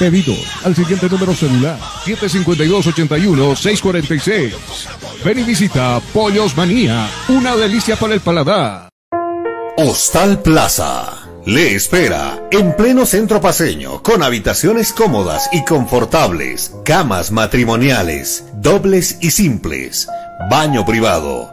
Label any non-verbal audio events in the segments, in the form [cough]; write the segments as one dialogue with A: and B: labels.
A: Pedido al siguiente número celular. 752-81-646. Ven y visita Pollos Manía. Una delicia para el paladar.
B: Hostal Plaza. Le espera en pleno centro paseño, con habitaciones cómodas y confortables, camas matrimoniales, dobles y simples, baño privado,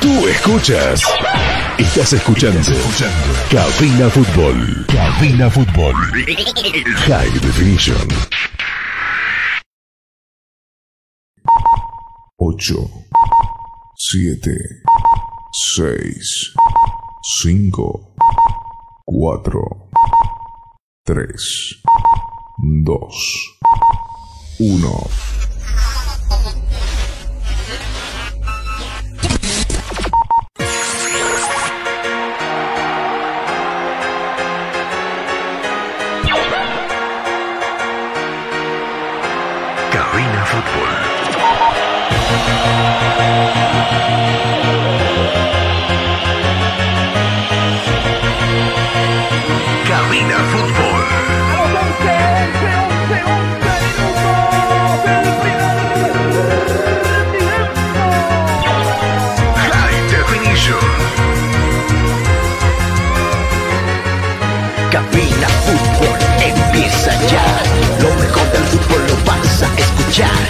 C: Tú escuchas. Estás escuchando. Cabina Fútbol. Cabina Fútbol. High Definition. 8, 7, 6, 5, 4, 3, 2, 1.
D: Cabina Fútbol.
E: Cabina Fútbol empieza ya. Lo mejor del fútbol lo vas a escuchar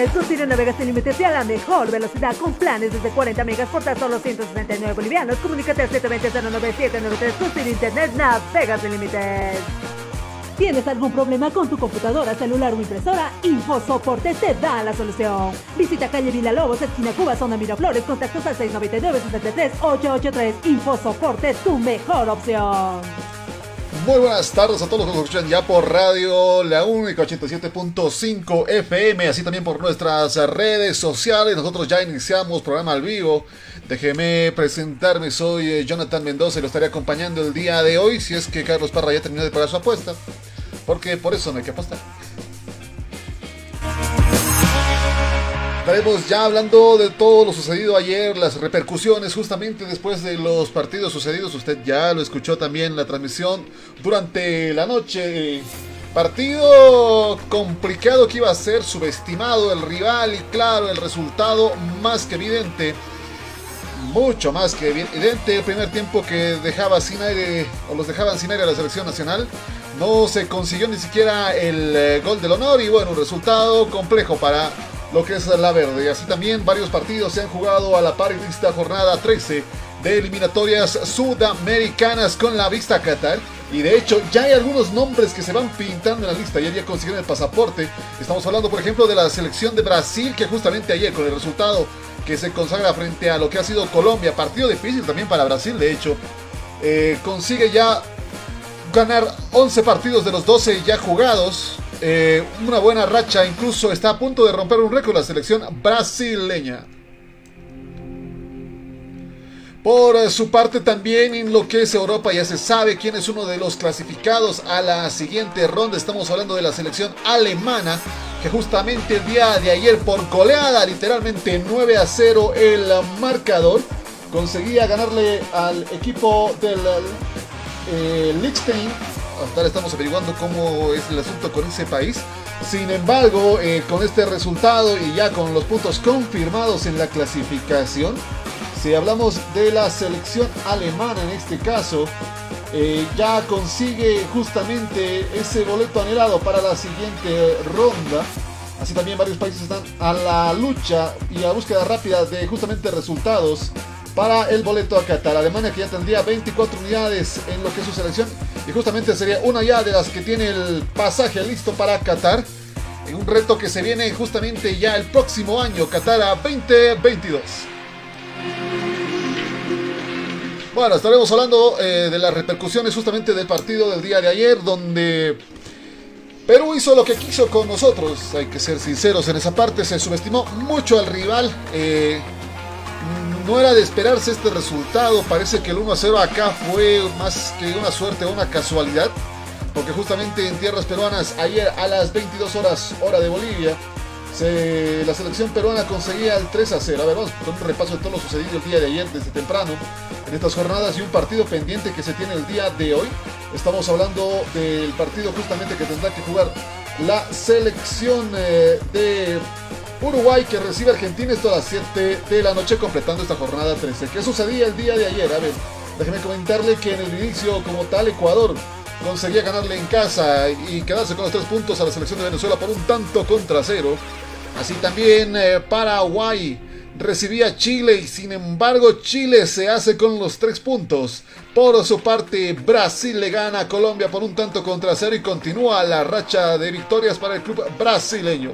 F: Ciro Internet, tu Ciro navega sin límites y a la mejor velocidad con planes desde 40 megas por tan solo 169 bolivianos. Comunícate al 720-09793 con Ciro Internet, navega sin límites. ¿Tienes algún problema con tu computadora, celular o impresora? InfoSoporte te da la solución. Visita calle Villalobos, esquina Cuba, zona Miraflores, contactos al 699-73-883. InfoSoporte, tu mejor opción.
G: Muy buenas tardes a todos los que nos escuchan ya por radio La Única 87.5 FM, así también por nuestras redes sociales. Nosotros ya iniciamos programa al vivo. Déjeme presentarme, soy eh, Jonathan Mendoza y lo estaré acompañando el día de hoy. Si es que Carlos Parra ya terminó de pagar su apuesta, porque por eso no hay que apostar. Estaremos ya hablando de todo lo sucedido ayer, las repercusiones justamente después de los partidos sucedidos. Usted ya lo escuchó también en la transmisión durante la noche. Partido complicado que iba a ser, subestimado el rival y claro, el resultado más que evidente. Mucho más que evidente. El primer tiempo que dejaba sin aire, o los dejaban sin aire a la selección nacional. No se consiguió ni siquiera el eh, gol del honor y bueno, un resultado complejo para lo que es la verde. Así también varios partidos se han jugado a la par en esta jornada 13 de eliminatorias sudamericanas con la vista Qatar. Y de hecho ya hay algunos nombres que se van pintando en la lista. Ya ya consiguieron el pasaporte. Estamos hablando por ejemplo de la selección de Brasil que justamente ayer con el resultado que se consagra frente a lo que ha sido Colombia. Partido difícil también para Brasil de hecho. Eh, consigue ya ganar 11 partidos de los 12 ya jugados. Eh, una buena racha, incluso está a punto de romper un récord la selección brasileña. Por su parte también en lo que es Europa ya se sabe quién es uno de los clasificados a la siguiente ronda. Estamos hablando de la selección alemana que justamente el día de ayer por goleada, literalmente 9 a 0 el marcador, conseguía ganarle al equipo del eh, Liechtenstein hasta ahora estamos averiguando cómo es el asunto con ese país. Sin embargo, eh, con este resultado y ya con los puntos confirmados en la clasificación, si hablamos de la selección alemana en este caso, eh, ya consigue justamente ese boleto anhelado para la siguiente ronda. Así también varios países están a la lucha y a búsqueda rápida de justamente resultados para el boleto a Qatar. Alemania que ya tendría 24 unidades en lo que es su selección y justamente sería una ya de las que tiene el pasaje listo para Qatar. En un reto que se viene justamente ya el próximo año, Qatar a 2022. Bueno, estaremos hablando eh, de las repercusiones justamente del partido del día de ayer, donde Perú hizo lo que quiso con nosotros. Hay que ser sinceros en esa parte, se subestimó mucho al rival. Eh, no era de esperarse este resultado. Parece que el 1 a 0 acá fue más que una suerte o una casualidad. Porque justamente en tierras peruanas, ayer a las 22 horas, hora de Bolivia, la selección peruana conseguía el 3 a 0. A ver, vamos con un repaso de todo lo sucedido el día de ayer desde temprano en estas jornadas y un partido pendiente que se tiene el día de hoy. Estamos hablando del partido justamente que tendrá que jugar la selección eh, de Uruguay que recibe a Argentina esto a las 7 de la noche completando esta jornada 13. ¿Qué sucedía el día de ayer? A ver, déjeme comentarle que en el inicio como tal Ecuador conseguía ganarle en casa y quedarse con los tres puntos a la selección de Venezuela por un tanto contra cero. Así también eh, Paraguay recibía a Chile y sin embargo Chile se hace con los tres puntos. Por su parte, Brasil le gana a Colombia por un tanto contra cero y continúa la racha de victorias para el club brasileño.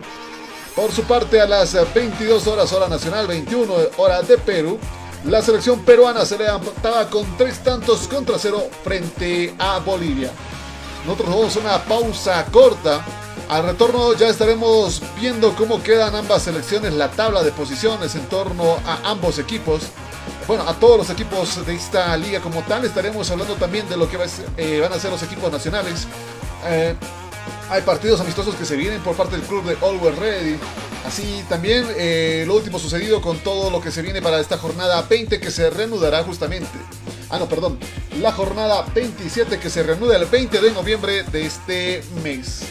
G: Por su parte, a las 22 horas hora nacional, 21 horas de Perú, la selección peruana se levantaba con tres tantos contra cero frente a Bolivia. Nosotros vamos a una pausa corta. Al retorno ya estaremos viendo cómo quedan ambas selecciones, la tabla de posiciones en torno a ambos equipos. Bueno, a todos los equipos de esta liga como tal. Estaremos hablando también de lo que eh, van a ser los equipos nacionales. Eh, hay partidos amistosos que se vienen por parte del club de Always Ready. Así también eh, lo último sucedido con todo lo que se viene para esta jornada 20 que se reanudará justamente. Ah, no, perdón. La jornada 27 que se reanuda el 20 de noviembre de este mes.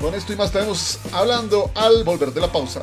G: Con esto y más estaremos hablando al volver de la pausa.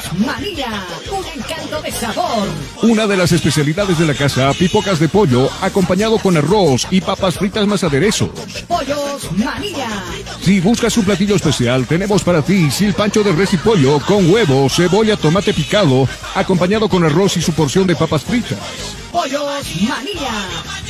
H: Pollos Manía, un encanto de sabor.
A: Una de las especialidades de la casa, pipocas de pollo, acompañado con arroz y papas fritas más aderezos.
H: Pollos Manía.
A: Si buscas un platillo especial, tenemos para ti silpancho de res y pollo con huevo, cebolla, tomate picado, acompañado con arroz y su porción de papas fritas.
H: Pollos Manía.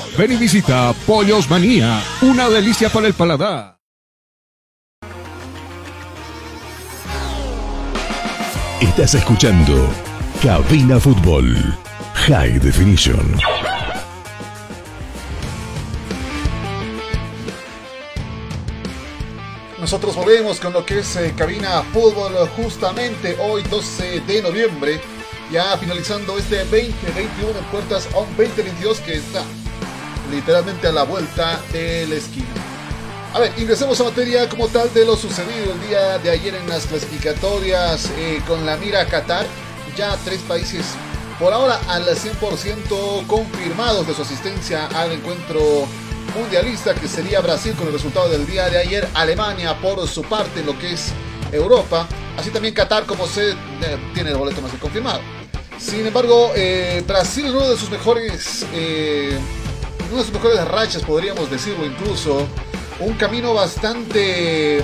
A: Ven y visita Pollos Manía, una delicia para el paladar.
D: Estás escuchando Cabina Fútbol High Definition.
G: Nosotros volvemos con lo que es eh, Cabina Fútbol justamente hoy 12 de noviembre, ya finalizando este 2021 en puertas a un 2022 que está literalmente a la vuelta de la esquina. A ver, ingresemos a materia como tal de lo sucedido el día de ayer en las clasificatorias eh, con la mira a Qatar. Ya tres países por ahora al 100% confirmados de su asistencia al encuentro mundialista que sería Brasil con el resultado del día de ayer, Alemania por su parte en lo que es Europa, así también Qatar como se eh, tiene el boleto más que confirmado. Sin embargo, eh, Brasil uno de sus mejores, una de sus mejores rachas podríamos decirlo incluso, un camino bastante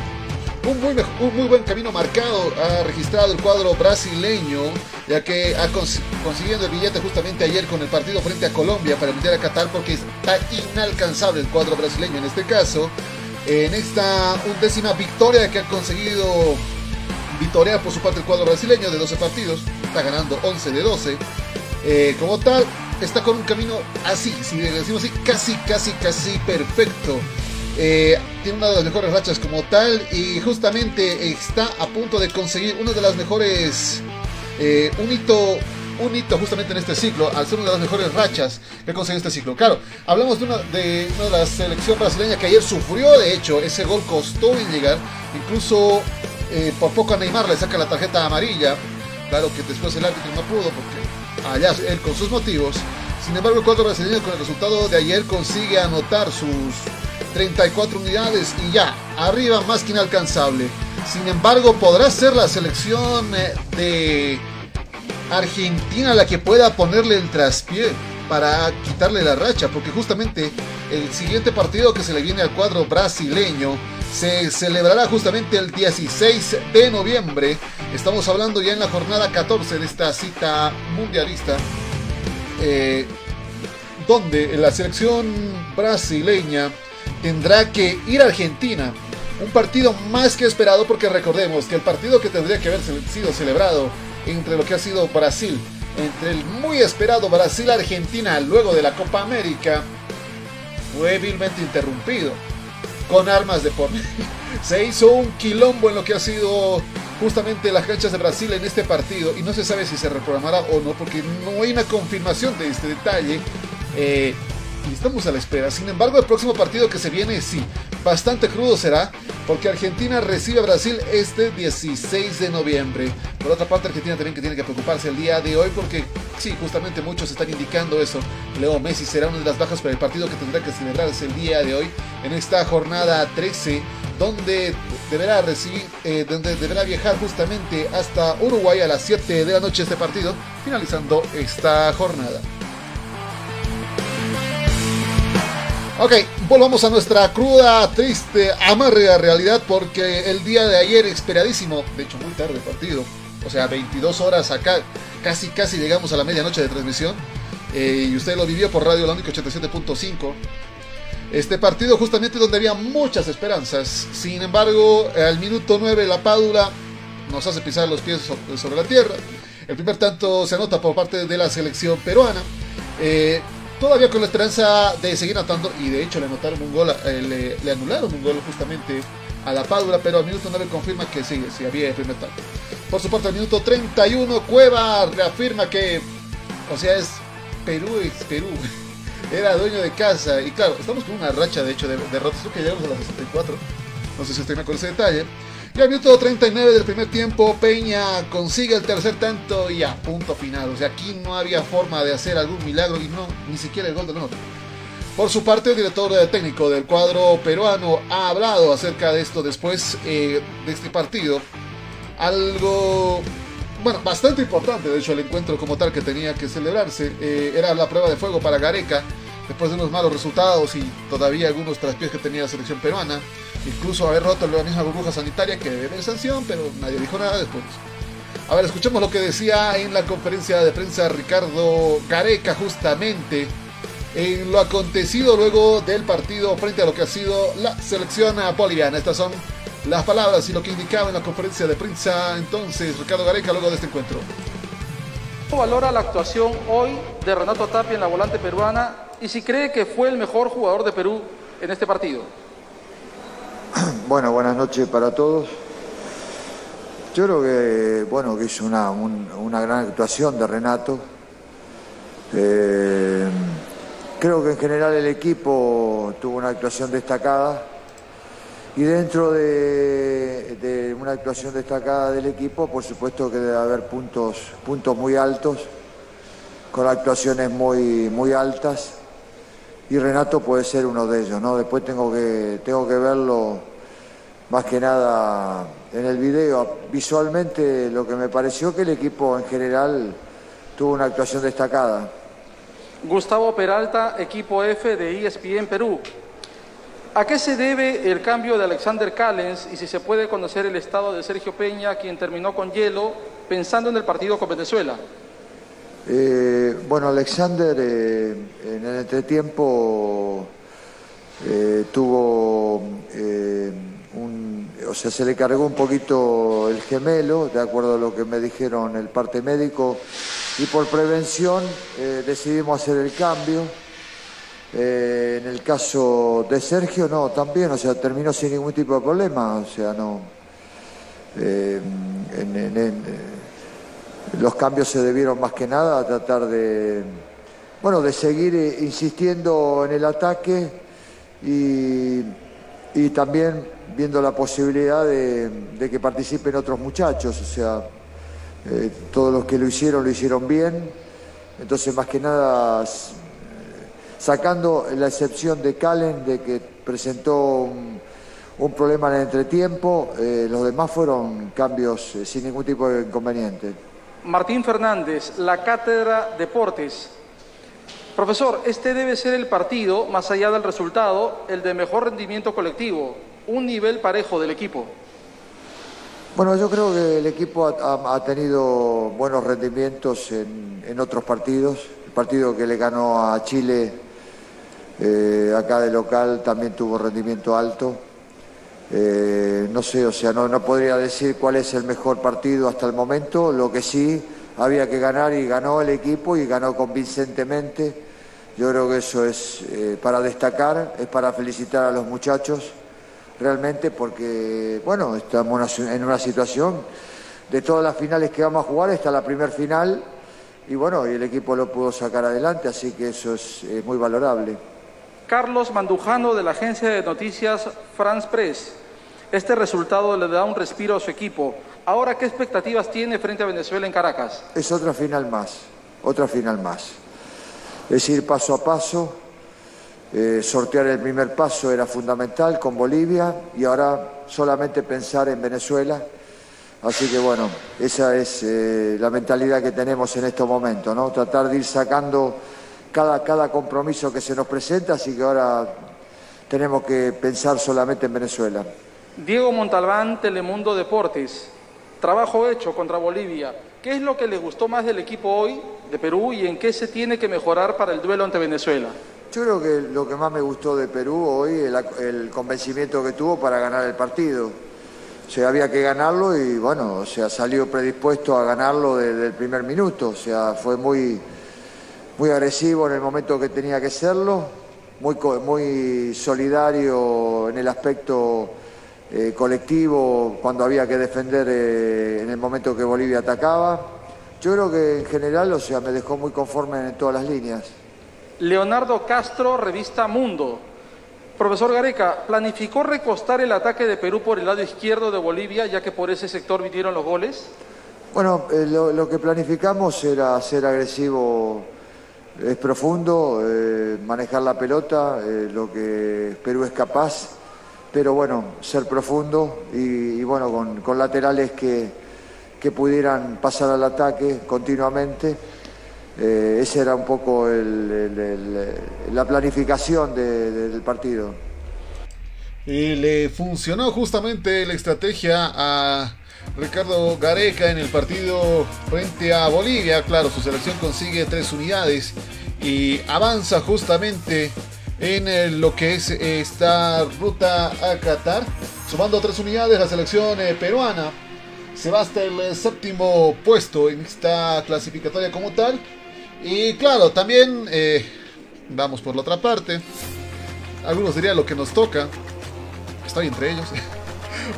G: un muy, un muy, buen camino marcado ha registrado el cuadro brasileño, ya que ha cons consiguiendo el billete justamente ayer con el partido frente a Colombia para meter a Qatar, porque está inalcanzable el cuadro brasileño en este caso. En esta undécima victoria que ha conseguido victoriar por su parte el cuadro brasileño de 12 partidos, está ganando 11 de 12. Eh, como tal, está con un camino así, si decimos así, casi, casi, casi perfecto. Eh, tiene una de las mejores rachas como tal y justamente está a punto de conseguir una de las mejores, eh, un hito un hito justamente en este ciclo, al ser una de las mejores rachas que consiguió este ciclo. Claro, hablamos de una de, una de la selección brasileña que ayer sufrió, de hecho, ese gol costó en llegar, incluso eh, por poco a Neymar le saca la tarjeta amarilla, claro que después el árbitro no pudo porque allá él con sus motivos. Sin embargo, el cuadro brasileño con el resultado de ayer consigue anotar sus 34 unidades y ya, arriba más que inalcanzable. Sin embargo, podrá ser la selección eh, de Argentina la que pueda ponerle el traspié para quitarle la racha, porque justamente el siguiente partido que se le viene al cuadro brasileño se celebrará justamente el 16 de noviembre. Estamos hablando ya en la jornada 14 de esta cita mundialista, eh, donde la selección brasileña tendrá que ir a Argentina. Un partido más que esperado porque recordemos que el partido que tendría que haber sido celebrado entre lo que ha sido Brasil, entre el muy esperado Brasil-Argentina luego de la Copa América, fue vilmente interrumpido con armas de por [laughs] Se hizo un quilombo en lo que ha sido justamente las canchas de Brasil en este partido y no se sabe si se reprogramará o no porque no hay una confirmación de este detalle. Eh, y estamos a la espera. Sin embargo, el próximo partido que se viene, sí, bastante crudo será, porque Argentina recibe a Brasil este 16 de noviembre. Por otra parte, Argentina también que tiene que preocuparse el día de hoy, porque sí, justamente muchos están indicando eso. Leo Messi será una de las bajas para el partido que tendrá que celebrarse el día de hoy, en esta jornada 13 donde deberá recibir, eh, donde deberá viajar justamente hasta Uruguay a las 7 de la noche este partido, finalizando esta jornada. Ok, volvamos a nuestra cruda, triste, amarga realidad porque el día de ayer, esperadísimo, de hecho muy tarde partido, o sea, 22 horas acá, casi casi llegamos a la medianoche de transmisión, eh, y usted lo vivió por Radio La 87.5. Este partido justamente donde había muchas esperanzas, sin embargo, al minuto 9 la Padula nos hace pisar los pies sobre la tierra. El primer tanto se anota por parte de la selección peruana. Eh, todavía con la esperanza de seguir anotando, y de hecho le anotaron un gol, eh, le, anularon un gol justamente a la Padula, pero al minuto 9 confirma que sí, sí había el primer tanto. Por su parte, al minuto 31, Cueva reafirma que, o sea, es Perú, es Perú. [laughs] Era dueño de casa, y claro, estamos con una racha de hecho de derrotas, que llegamos a las 64. No sé si usted me acuerda ese detalle. Y al minuto 39 del primer tiempo, Peña consigue el tercer tanto y a punto final. O sea, aquí no había forma de hacer algún milagro y no, ni siquiera el gol de la Por su parte, el director técnico del cuadro peruano ha hablado acerca de esto después eh, de este partido. Algo, bueno, bastante importante, de hecho, el encuentro como tal que tenía que celebrarse. Eh, era la prueba de fuego para Gareca, después de unos malos resultados y todavía algunos traspiés que tenía la selección peruana incluso haber roto la misma burbuja sanitaria que debe sanción, pero nadie dijo nada después. A ver, escuchemos lo que decía en la conferencia de prensa Ricardo Gareca justamente en lo acontecido luego del partido frente a lo que ha sido la selección boliviana. Estas son las palabras y lo que indicaba en la conferencia de prensa entonces Ricardo Gareca luego de este encuentro.
I: ¿Cómo valora la actuación hoy de Renato Tapia en la volante peruana y si cree que fue el mejor jugador de Perú en este partido? [clears throat]
J: Bueno, buenas noches para todos. Yo creo que, bueno, que hizo una, gran actuación de Renato. Eh, creo que en general el equipo tuvo una actuación destacada y dentro de, una actuación destacada del equipo, por supuesto que debe haber puntos, puntos muy altos, con actuaciones muy, muy altas y Renato puede ser uno de ellos, ¿no? Después tengo que, tengo que verlo más que nada en el video. Visualmente lo que me pareció que el equipo en general tuvo una actuación destacada.
I: Gustavo Peralta, equipo F de ESPN Perú. ¿A qué se debe el cambio de Alexander Callens y si se puede conocer el estado de Sergio Peña, quien terminó con hielo, pensando en el partido con Venezuela?
J: Eh, bueno, Alexander eh, en el entretiempo eh, tuvo un, o sea, se le cargó un poquito el gemelo, de acuerdo a lo que me dijeron el parte médico, y por prevención decidimos hacer el cambio. en el caso de Sergio, no, también, o sea, terminó sin ningún tipo de problema, o sea, no. Los cambios se debieron más que nada a tratar de, bueno, de seguir eh, insistiendo en el ataque y, también viendo la posibilidad de, que participen otros muchachos, o sea, eh, todos los que lo hicieron lo hicieron bien, entonces más que nada sacando la excepción de Calen de que presentó un, problema en el entretiempo, eh, los demás fueron cambios sin ningún tipo de inconveniente.
I: Martín Fernández, la Cátedra Deportes. Profesor, este debe ser el partido, más allá del resultado, el de mejor rendimiento colectivo, un nivel parejo del equipo.
J: Bueno, yo creo que el equipo ha, tenido buenos rendimientos en, en, otros partidos. El partido que le ganó a Chile eh, acá de local también tuvo rendimiento alto. Eh, no sé, o sea, no, podría decir cuál es el mejor partido hasta el momento. Lo que sí había que ganar y ganó el equipo y ganó convincentemente. Yo creo que eso es eh, para destacar, es para felicitar a los muchachos realmente porque, bueno, estamos en una situación de todas las finales que vamos a jugar, está la primer final y bueno, y el equipo lo pudo sacar adelante, así que eso es eh, muy valorable.
I: Carlos Mandujano de la agencia de noticias France Press. Este resultado le da un respiro a su equipo. Ahora, ¿qué expectativas tiene frente a Venezuela en Caracas?
J: Es otra final más, otra final más. Es ir paso a paso. Eh, sortear el primer paso era fundamental con Bolivia y ahora solamente pensar en Venezuela. Así que bueno, esa es eh, la mentalidad que tenemos en estos momentos, ¿no? Tratar de ir sacando cada, cada compromiso que se nos presenta, así que ahora tenemos que pensar solamente en Venezuela.
I: Diego Montalbán, Telemundo Deportes. Trabajo hecho contra Bolivia. ¿Qué es lo que le gustó más del equipo hoy, de Perú, y en qué se tiene que mejorar para el duelo ante Venezuela?
J: Yo creo que lo que más me gustó de Perú hoy es el, convencimiento que tuvo para ganar el partido. O sea, había que ganarlo y bueno, o sea, salió predispuesto a ganarlo desde el primer minuto. O sea, fue muy, muy agresivo en el momento que tenía que serlo, muy, muy solidario en el aspecto eh, colectivo cuando había que defender eh, en el momento que Bolivia atacaba. Yo creo que en general, o sea, me dejó muy conforme en todas las líneas.
I: Leonardo Castro, revista Mundo. Profesor Gareca, ¿planificó recostar el ataque de Perú por el lado izquierdo de Bolivia, ya que por ese sector vinieron los goles?
J: Bueno, eh, lo, lo, que planificamos era ser agresivo, es profundo, eh, manejar la pelota, eh, lo que Perú es capaz, pero bueno, ser profundo y, bueno, con, con laterales que, que, pudieran pasar al ataque continuamente. Eh, esa era un poco el, la planificación de, de, del partido.
G: Y le funcionó justamente la estrategia a Ricardo Gareca en el partido frente a Bolivia. Claro, su selección consigue tres unidades y avanza justamente en lo que es esta ruta a Qatar. Sumando tres unidades, la selección peruana se va hasta el séptimo puesto en esta clasificatoria como tal. Y claro, también eh, vamos por la otra parte. Algunos dirían lo que nos toca. Estoy entre ellos. [laughs]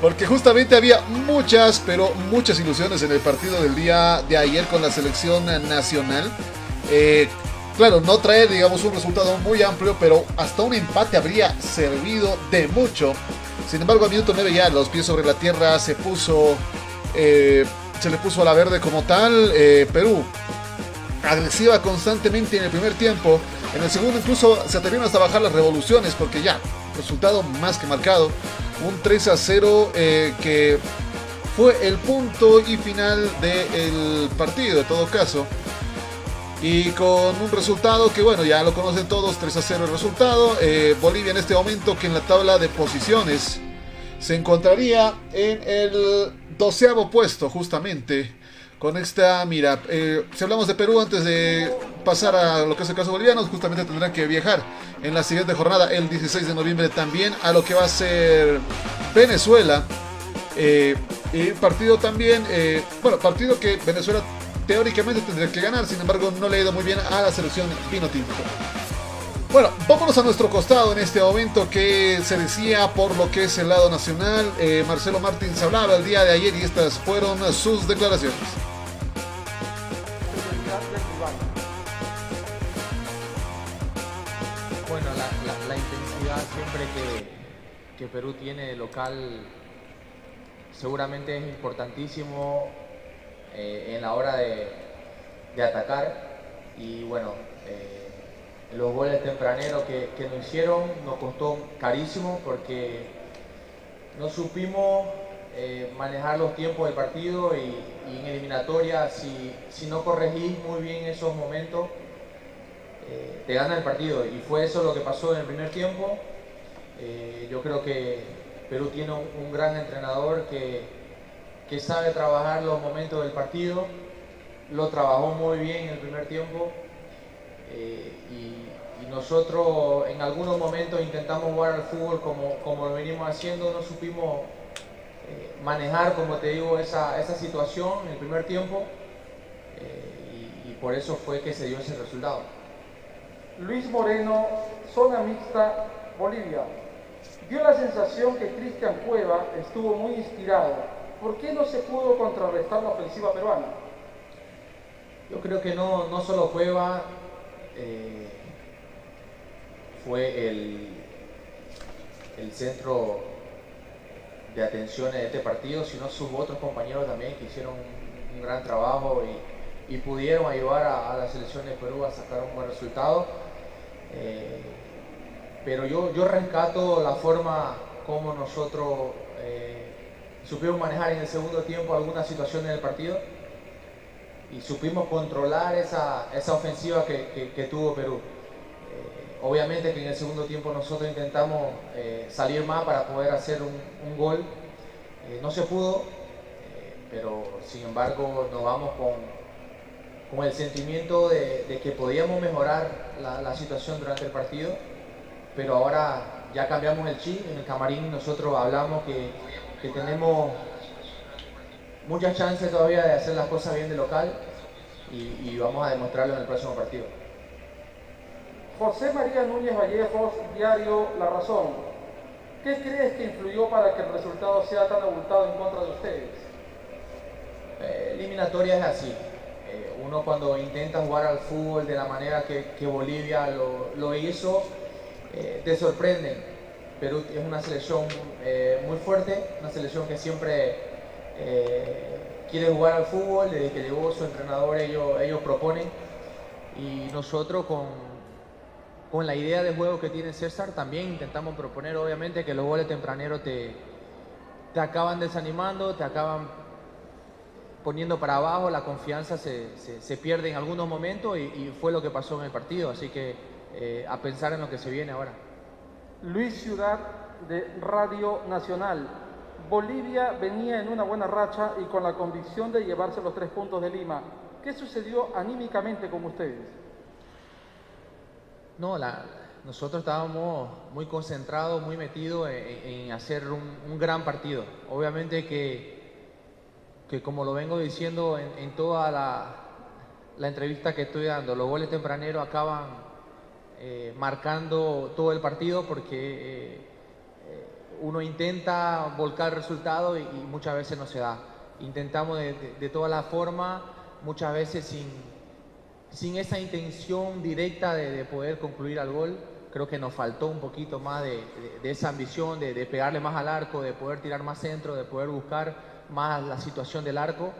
G: Porque justamente había muchas, pero muchas ilusiones en el partido del día de ayer con la selección nacional. Eh, claro, no trae, digamos, un resultado muy amplio, pero hasta un empate habría servido de mucho. Sin embargo, a minuto 9 ya los pies sobre la tierra se puso. Eh, se le puso a la verde como tal. Eh, Perú agresiva constantemente en el primer tiempo. En el segundo incluso se atrevieron hasta bajar las revoluciones porque ya, resultado más que marcado. Un 3 a 0 eh, que fue el punto y final del partido, de todo caso. Y con un resultado que, bueno, ya lo conocen todos, 3 a 0 el resultado. Eh, Bolivia en este momento que en la tabla de posiciones se encontraría en el doceavo puesto justamente con esta, mira, eh, si hablamos de Perú antes de pasar a lo que es el caso boliviano, justamente tendrán que viajar en la siguiente jornada, el 16 de noviembre también, a lo que va a ser Venezuela. Eh, partido también, eh, bueno, partido que Venezuela teóricamente tendría que ganar, sin embargo no le ha ido muy bien a la selección Pino. Bueno, vámonos a nuestro costado en este momento que se decía por lo que es el lado nacional. Eh, Marcelo Martins hablaba el día de ayer y estas fueron sus declaraciones.
K: Bueno, la, intensidad siempre que, que, Perú tiene local seguramente es importantísimo eh, en la hora de, de atacar y bueno. Eh, los goles tempraneros que, que nos hicieron nos costó carísimo porque no supimos eh, manejar los tiempos del partido y, y en eliminatoria si, si no corregís muy bien esos momentos eh, te gana el partido. Y fue eso lo que pasó en el primer tiempo. Eh, yo creo que Perú tiene un, un gran entrenador que, que sabe trabajar los momentos del partido, lo trabajó muy bien en el primer tiempo eh, y, y nosotros en algunos momentos intentamos jugar al fútbol como, como lo venimos haciendo, no supimos eh, manejar, como te digo, esa, esa situación en el primer tiempo eh, y, y por eso fue que se dio ese resultado.
I: Luis Moreno, zona mixta, Bolivia. Dio la sensación que Cristian Cueva estuvo muy inspirado. ¿Por qué no se pudo contrarrestar la ofensiva peruana?
K: Yo creo que no, no solo Cueva eh, fue el, el centro de atención de este partido, sino sus otros compañeros también que hicieron un, gran trabajo y, pudieron ayudar a, a la selección de Perú a sacar un buen resultado. Eh, pero yo, yo rescato la forma como nosotros eh, supimos manejar en el segundo tiempo algunas situaciones del partido y supimos controlar esa, esa ofensiva que, que- tuvo Perú. Eh, obviamente que en el segundo tiempo nosotros intentamos eh, salir más para poder hacer un, un gol. Eh, no se pudo, eh, pero sin embargo nos vamos con, con el sentimiento de, de que podíamos mejorar la, la situación durante el partido, pero ahora ya cambiamos el chip, en el camarín nosotros hablamos que, que tenemos muchas chances todavía de hacer las cosas bien de local y, y vamos a demostrarlo en el próximo partido.
I: José María Núñez Vallejos, diario La Razón. ¿Qué crees que influyó para que el resultado sea tan abultado en contra de ustedes?
K: Eh, eliminatoria es así. Eh, uno cuando intenta jugar al fútbol de la manera que, que Bolivia lo, lo hizo, eh, te sorprenden. Perú es una selección eh, muy fuerte, una selección que siempre eh, quiere jugar al fútbol, desde que llegó su entrenador ellos, ellos proponen y nosotros con, con la idea de juego que tiene César también intentamos proponer obviamente que los goles tempraneros te, te acaban desanimando, te acaban poniendo para abajo, la confianza se, se- se pierde en algunos momentos y, y fue lo que pasó en el partido, así que eh, a pensar en lo que se viene ahora.
I: Luis Ciudad de Radio Nacional. Bolivia venía en una buena racha y con la convicción de llevarse los tres puntos de Lima. ¿Qué sucedió anímicamente con ustedes?
K: No, la- nosotros estábamos muy concentrados, muy metidos en, hacer un, gran partido. Obviamente que, que como lo vengo diciendo en, toda la, entrevista que estoy dando, los goles tempraneros acaban eh, marcando todo el partido porque eh, uno intenta volcar el resultado y, muchas veces no se da. Intentamos de, de, de todas las formas, muchas veces sin, sin esa intención directa de, de poder concluir al gol, creo que nos faltó un poquito más de, esa ambición, de, de pegarle más al arco, de poder tirar más centro, de poder buscar más la situación del arco.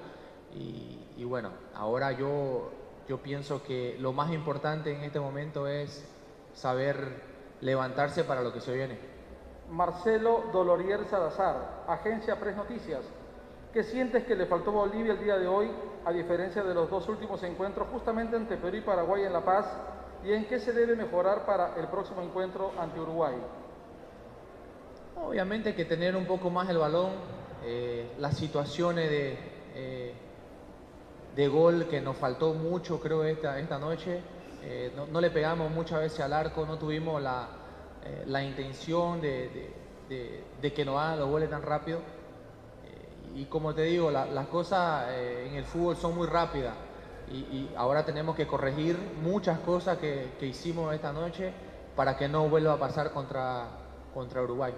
K: Y, y bueno, ahora yo, yo pienso que lo más importante en este momento es saber levantarse para lo que se viene.
I: Marcelo Dolorier Salazar, Agencia Press Noticias. ¿Qué sientes que le faltó Bolivia el día de hoy, a diferencia de los dos últimos encuentros, justamente ante Perú y Paraguay en La Paz? ¿Y en qué se debe mejorar para el próximo encuentro ante Uruguay?
K: Obviamente que tener un poco más el balón, eh, las situaciones de, eh, de gol que nos faltó mucho creo esta, esta noche, eh, no le pegamos muchas veces al arco, no tuvimos la, eh, la intención de, que nos hagan los goles tan rápido. Eh, y como te digo, la- las cosas eh, en el fútbol son muy rápidas y, y ahora tenemos que corregir muchas cosas que, que hicimos esta noche para que no vuelva a pasar contra, contra Uruguay.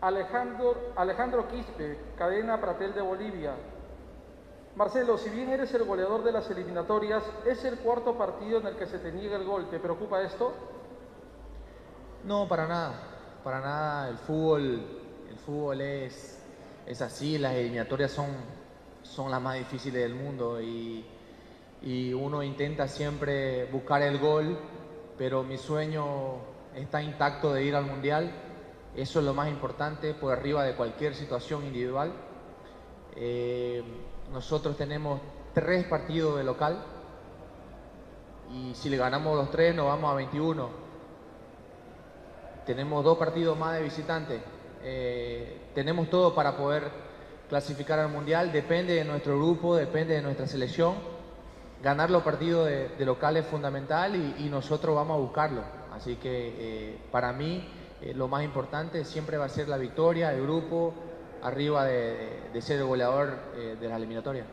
I: Alejandro, Alejandro Quispe, cadena Pratel de Bolivia. Marcelo, si bien eres el goleador de las eliminatorias, es el cuarto partido en el que se te niega el gol. ¿Te preocupa esto?
K: No, para nada, para nada. El fútbol, el fútbol es, es así, las eliminatorias son, son las más difíciles del mundo y, y uno intenta siempre buscar el gol, pero mi sueño está intacto de ir al Mundial. Eso es lo más importante por arriba de cualquier situación individual. Eh, nosotros tenemos tres partidos de local y si le ganamos los tres nos vamos a 21. Tenemos dos partidos más de visitantes. Eh, tenemos todo para poder clasificar al Mundial. Depende de nuestro grupo, depende de nuestra selección. Ganar los partidos de, de local es fundamental y, y, nosotros vamos a buscarlo. Así que eh, para mí eh, lo más importante siempre va a ser la victoria, el grupo, arriba de, de ser el goleador de la eliminatoria.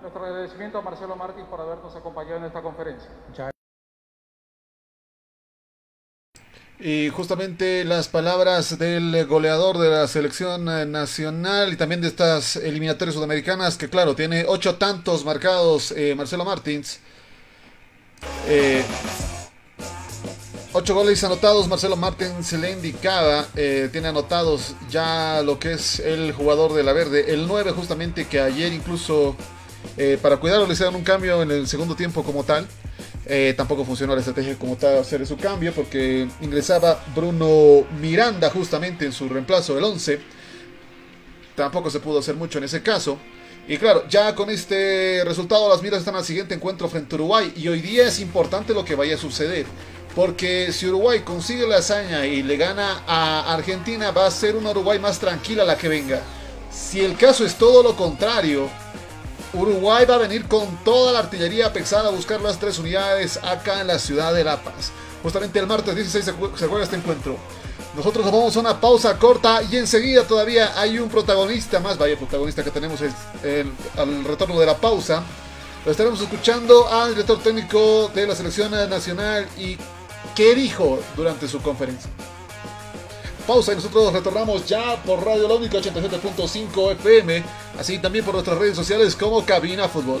I: Nuestro agradecimiento a Marcelo Martins por habernos acompañado en esta conferencia.
K: Muchas
G: Y justamente las palabras del goleador de la selección nacional y también de estas eliminatorias sudamericanas, que claro, tiene ocho tantos marcados eh, Marcelo Martins. Eh, ocho goles anotados, Marcelo Martins se le indicaba, eh, tiene anotados ya lo que es el jugador de la verde, el 9 justamente que ayer incluso eh, para cuidarlo le hicieron un cambio en el segundo tiempo como tal. Eh, tampoco funcionó la estrategia como tal hacer su cambio porque ingresaba Bruno Miranda justamente en su reemplazo del 11. Tampoco se pudo hacer mucho en ese caso. Y claro, ya con este resultado las miras están al siguiente encuentro frente a Uruguay y hoy día es importante lo que vaya a suceder. Porque si Uruguay consigue la hazaña y le gana a Argentina va a ser una Uruguay más tranquila la que venga. Si el caso es todo lo contrario, Uruguay va a venir con toda la artillería pesada a buscar las tres unidades acá en la ciudad de La Paz. Justamente el martes 16 se juega este encuentro. Nosotros nos vamos a una pausa corta y enseguida todavía hay un protagonista más, vaya protagonista que tenemos al retorno de la pausa. Lo estaremos escuchando al director técnico de la selección nacional y qué dijo durante su conferencia. Pausa y nosotros retornamos ya por Radio La Única 87.5 FM, así también por nuestras redes sociales como Cabina Fútbol.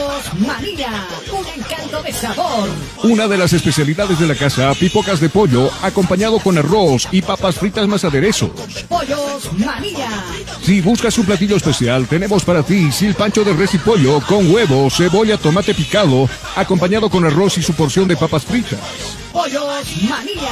H: Pollos María, un encanto de sabor.
A: Una de las especialidades de la casa, pipocas de pollo, acompañado con arroz y papas fritas más aderezos.
H: Pollos María.
A: Si buscas un platillo especial, tenemos para ti silpancho de res y pollo con huevo, cebolla, tomate picado, acompañado con arroz y su porción de papas fritas.
H: Pollos María.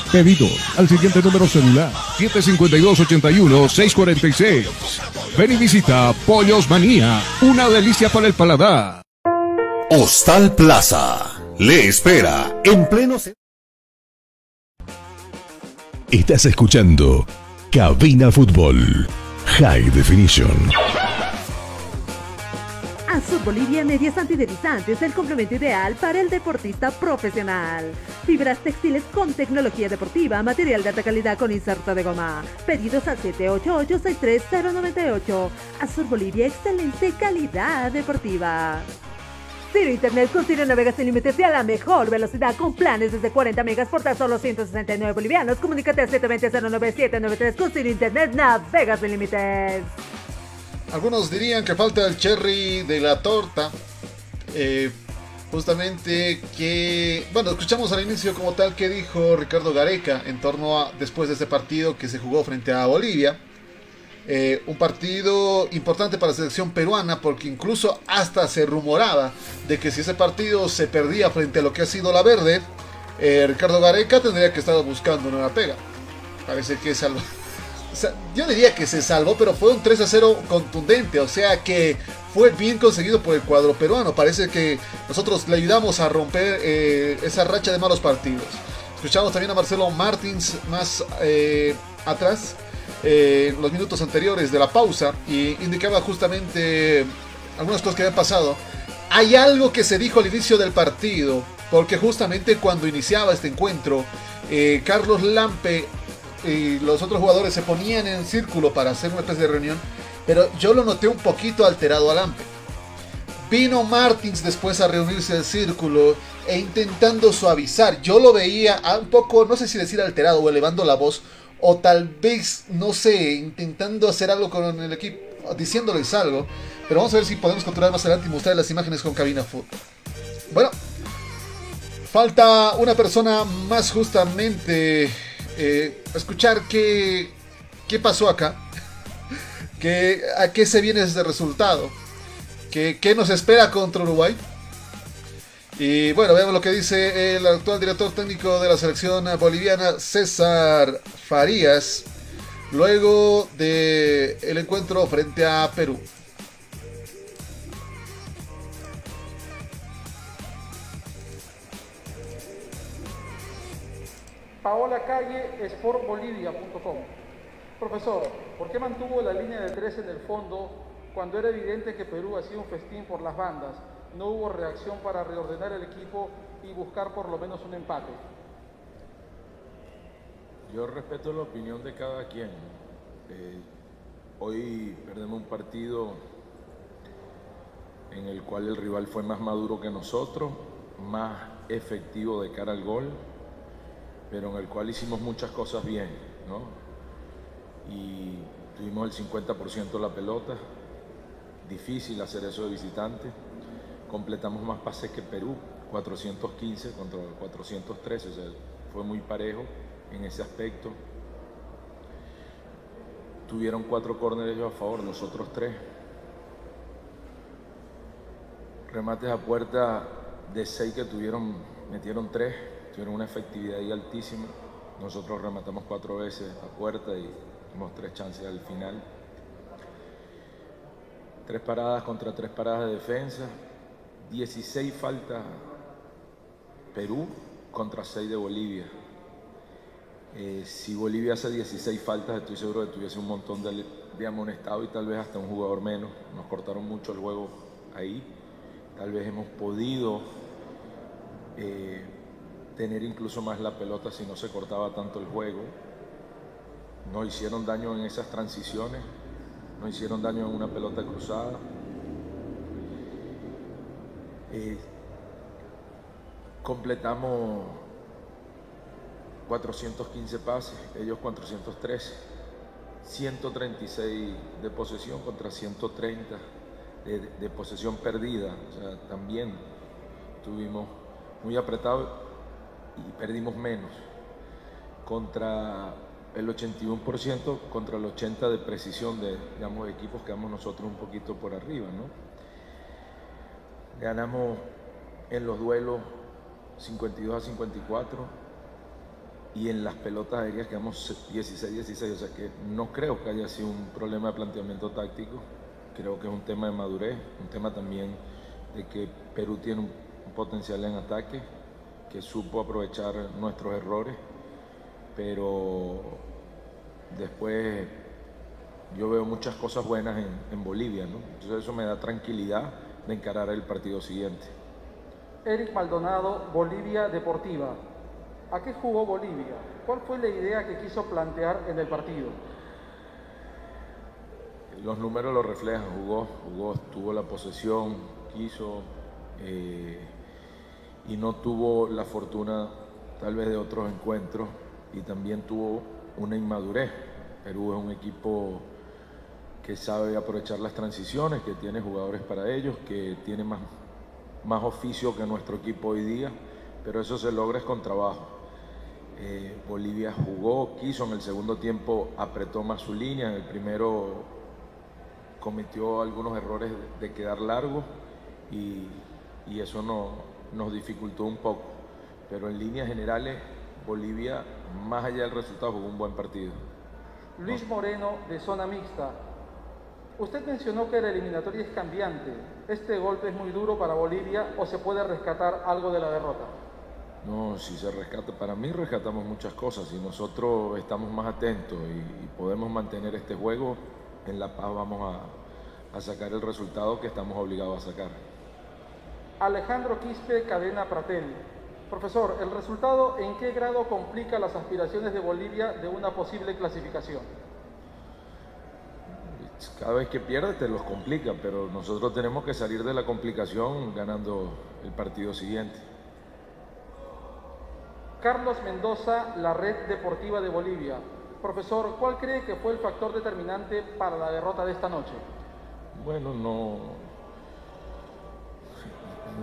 A: Pedido al siguiente número celular. 752-81-646. Ven y visita Pollos Manía. Una delicia para el paladar.
B: Hostal Plaza le espera en pleno...
D: Estás escuchando Cabina Fútbol High Definition.
F: Azul Bolivia Medias Antideslizantes, el complemento ideal para el deportista profesional. Fibras textiles con tecnología deportiva, material de alta calidad con inserto de goma. Pedidos al 788-63098. Azul Bolivia, excelente calidad deportiva. Ciro Internet con Ciro navega sin límites y a la mejor velocidad con planes desde 40 megas por tan solo 169 bolivianos. Comunícate al 720-09793 con Ciro Internet navega sin límites.
G: Algunos dirían que falta el cherry de la torta. Eh, justamente que, bueno, escuchamos al inicio como tal que dijo Ricardo Gareca en torno a después de este partido que se jugó frente a Bolivia. Eh, un partido importante para la selección peruana porque incluso hasta se rumoraba de que si ese partido se perdía frente a lo que ha sido la verde, eh, Ricardo Gareca tendría que estar buscando una pega. Parece que es algo... yo diría que se salvó, pero fue un 3 a 0 contundente, o sea que fue bien conseguido por el cuadro peruano. Parece que nosotros le ayudamos a romper eh, esa racha de malos partidos. Escuchamos también a Marcelo Martins más atrás eh, los minutos anteriores de la pausa y indicaba justamente algunas cosas que habían pasado. Hay algo que se dijo al inicio del partido, porque justamente cuando iniciaba este encuentro, eh, Carlos Lampe y los otros jugadores se ponían en círculo para hacer una especie de reunión, pero yo lo noté un poquito alterado a Lampe. Vino Martins después a reunirse el círculo e intentando suavizar. Yo lo veía un poco, no sé si decir alterado o elevando la voz, o tal vez, no sé, intentando hacer algo con el equipo, diciéndoles algo. Pero vamos a ver si podemos controlar más adelante y mostrar las imágenes con Cabina Food. Bueno, falta una persona más justamente eh, escuchar qué, qué pasó acá, [laughs] que, a qué se viene ese resultado, qué, qué nos espera contra Uruguay. Y bueno, veamos lo que dice el actual director técnico de la selección boliviana, César Farías, luego del el encuentro frente a Perú.
I: Paola Calle, sportbolivia.com. Profesor, ¿por qué mantuvo la línea de tres en el fondo cuando era evidente que Perú hacía un festín por las bandas? no hubo reacción para reordenar el equipo y buscar por lo menos un empate.
L: Yo respeto la opinión de cada quien. Eh, hoy perdemos un partido en el cual el rival fue más maduro que nosotros, más efectivo de cara al gol, pero en el cual hicimos muchas cosas bien, ¿no? Y tuvimos el 50% de la pelota, difícil hacer eso de visitante completamos más pases que Perú, 415 contra 413, o sea, fue muy parejo en ese aspecto. Tuvieron cuatro córneres a favor, nosotros tres. Remates a puerta de seis que tuvieron, metieron tres, tuvieron una efectividad ahí altísima. Nosotros rematamos cuatro veces a puerta y tuvimos tres chances al final. Tres paradas contra tres paradas de defensa. 16 faltas Perú contra 6 de Bolivia. Eh, si Bolivia hace 16 faltas, estoy seguro que tuviese un montón de, de, amonestado y tal vez hasta un jugador menos. Nos cortaron mucho el juego ahí. Tal vez hemos podido eh, tener incluso más la pelota si no se cortaba tanto el juego. No hicieron daño en esas transiciones, no hicieron daño en una pelota cruzada. Eh, completamos 415 pases, ellos 413, 136 de posesión contra 130 de, posesión perdida. También tuvimos muy apretado y perdimos menos. Contra el 81% contra el 80% de precisión de digamos, equipos que vamos nosotros un poquito por arriba. ¿no? Ganamos en los duelos 52 a 54 y en las pelotas aéreas quedamos 16-16, o sea que no creo que haya sido un problema de planteamiento táctico, creo que es un tema de madurez, un tema también de que Perú tiene un, potencial en ataque, que supo aprovechar nuestros errores, pero después yo veo muchas cosas buenas en, Bolivia, ¿no? entonces eso me da tranquilidad de encarar el partido siguiente.
I: Eric Maldonado, Bolivia Deportiva. ¿A qué jugó Bolivia? ¿Cuál fue la idea que quiso plantear en el partido?
L: Los números lo reflejan, jugó, jugó, tuvo la posesión, quiso eh, y no tuvo la fortuna tal vez de otros encuentros y también tuvo una inmadurez. Perú es un equipo que sabe aprovechar las transiciones, que tiene jugadores para ellos, que tiene más, más oficio que nuestro equipo hoy día, pero eso se logra es con trabajo. Eh, Bolivia jugó, quiso en el segundo tiempo, apretó más su línea, en el primero cometió algunos errores de quedar largo y, y eso no, nos dificultó un poco. Pero en líneas generales, Bolivia, más allá del resultado, jugó un buen partido.
I: Luis Moreno, de zona mixta. Usted mencionó que la eliminatoria es cambiante. ¿Este golpe es muy duro para Bolivia o se puede rescatar algo de la derrota?
L: No, si se rescata, para mí rescatamos muchas cosas. Si nosotros estamos más atentos y, y podemos mantener este juego, en La Paz vamos a, a sacar el resultado que estamos obligados a sacar.
I: Alejandro Quispe, Cadena Pratel. Profesor, ¿el resultado en qué grado complica las aspiraciones de Bolivia de una posible clasificación?
L: Cada vez que pierde te los complica, pero nosotros tenemos que salir de la complicación ganando el partido siguiente.
I: Carlos Mendoza, la Red Deportiva de Bolivia. Profesor, ¿cuál cree que fue el factor determinante para la derrota de esta noche?
L: Bueno, no.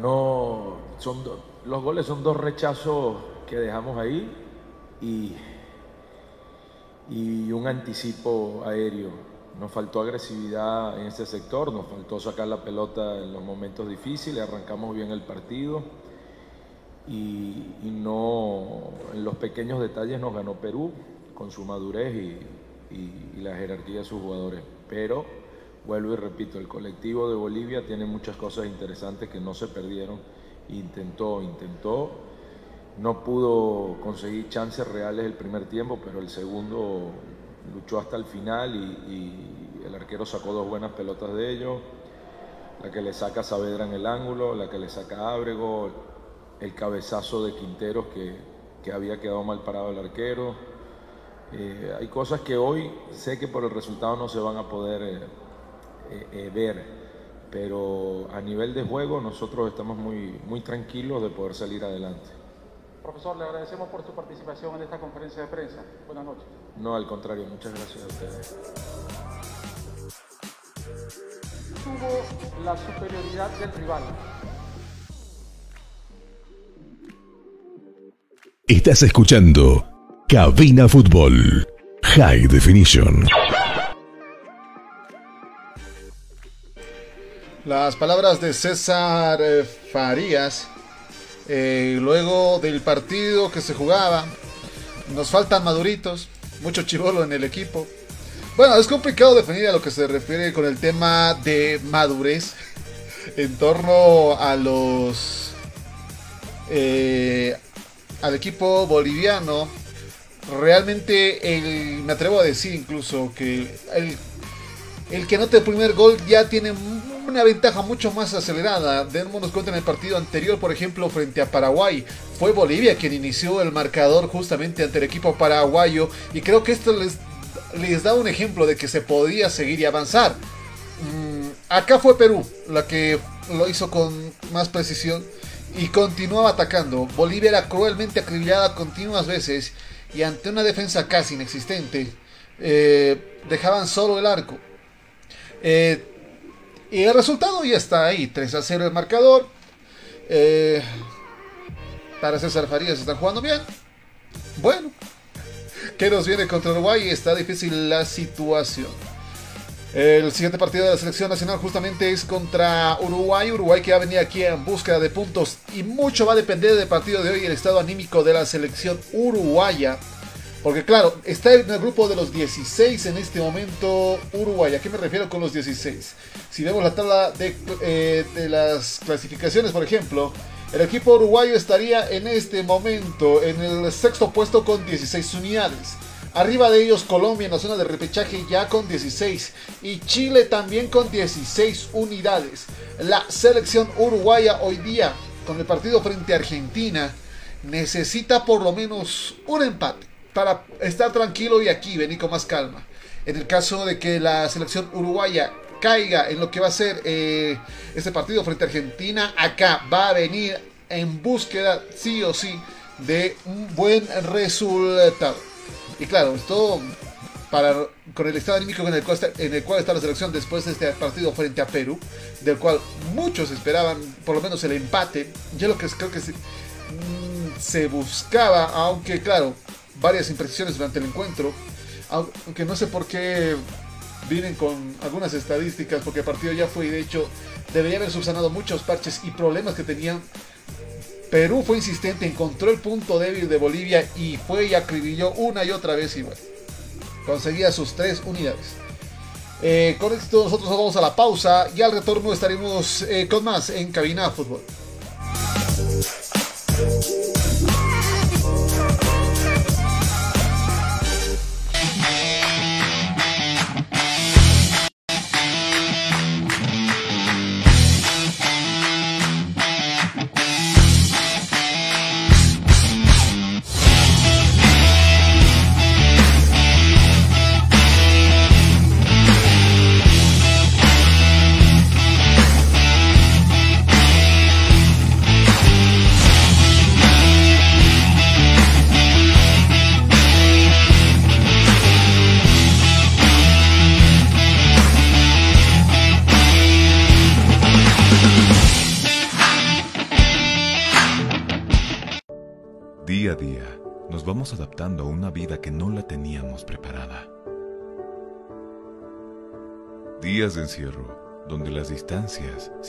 L: No. Son los goles son dos rechazos que dejamos ahí y, un anticipo aéreo. Nos faltó agresividad en ese sector, nos faltó sacar la pelota en los momentos difíciles, arrancamos bien el partido y, no en los pequeños detalles nos ganó Perú con su madurez y, y, y la jerarquía de sus jugadores. Pero vuelvo y repito, el colectivo de Bolivia tiene muchas cosas interesantes que no se perdieron. Intentó, intentó, no pudo conseguir chances reales el primer tiempo, pero el segundo luchó hasta el final y, el arquero sacó dos buenas pelotas de ellos. La que le saca Saavedra en el ángulo, la que le saca Ábrego, el cabezazo de Quinteros que, que había quedado mal parado el arquero. Eh, hay cosas que hoy sé que por el resultado no se van a poder eh, eh, eh, ver, pero a nivel de juego nosotros estamos muy, muy tranquilos de poder salir adelante.
I: Profesor, le agradecemos por su participación en esta conferencia de prensa. Buenas noches.
L: No, al contrario, muchas gracias a ustedes.
I: Tuvo la superioridad del rival.
D: Estás escuchando Cabina Fútbol High Definition.
G: Las palabras de César eh, Farías, eh, luego del partido que se jugaba, nos faltan maduritos, mucho chivolo en el equipo. Bueno, es complicado definir a lo que se refiere con el tema de madurez [laughs] en torno a los eh, al equipo boliviano. Realmente el, me atrevo a decir incluso que el, el que anote el primer gol ya tiene una ventaja mucho más acelerada. Démonos cuenta en el partido anterior, por ejemplo, frente a Paraguay. Fue Bolivia quien inició el marcador justamente ante el equipo paraguayo. Y creo que esto les, les da un ejemplo de que se podía seguir y avanzar. Mm, acá fue Perú la que lo hizo con más precisión y continuaba atacando. Bolivia era cruelmente acribillada continuas veces y ante una defensa casi inexistente eh, dejaban solo el arco. Eh, y el resultado ya está ahí, 3 a 0 el marcador. Eh, para César Farías están jugando bien. Bueno, ¿qué nos viene contra Uruguay? Está difícil la situación. El siguiente partido de la selección nacional justamente es contra Uruguay. Uruguay que va a venir aquí en búsqueda de puntos y mucho va a depender del partido de hoy el estado anímico de la selección uruguaya. Porque claro, está en el grupo de los 16 en este momento Uruguay. ¿A qué me refiero con los 16? Si vemos la tabla de, eh, de las clasificaciones, por ejemplo, el equipo uruguayo estaría en este momento en el sexto puesto con 16 unidades. Arriba de ellos Colombia en la zona de repechaje ya con 16 y Chile también con 16 unidades. La selección uruguaya hoy día con el partido frente a Argentina necesita por lo menos un empate para estar tranquilo y aquí venir con más calma. En el caso de que la selección uruguaya caiga en lo que va a ser eh, este partido frente a Argentina, acá va a venir en búsqueda sí o sí de un buen resultado. Y claro, esto para, con el estado anímico en el, cual está, la selección después de este partido frente a Perú, del cual muchos esperaban por lo menos el empate. Yo lo que creo que mm, se buscaba, aunque claro, varias imprecisiones durante el encuentro, aunque no sé por qué vienen con algunas estadísticas, porque el partido ya fue y de hecho debería haber subsanado muchos parches y problemas que tenían. Perú fue insistente, encontró el punto débil de Bolivia y fue y acribilló una y otra vez y bueno, conseguía sus tres unidades. Eh, con esto nosotros vamos a la pausa y al retorno estaremos eh, con más en Cabina Fútbol.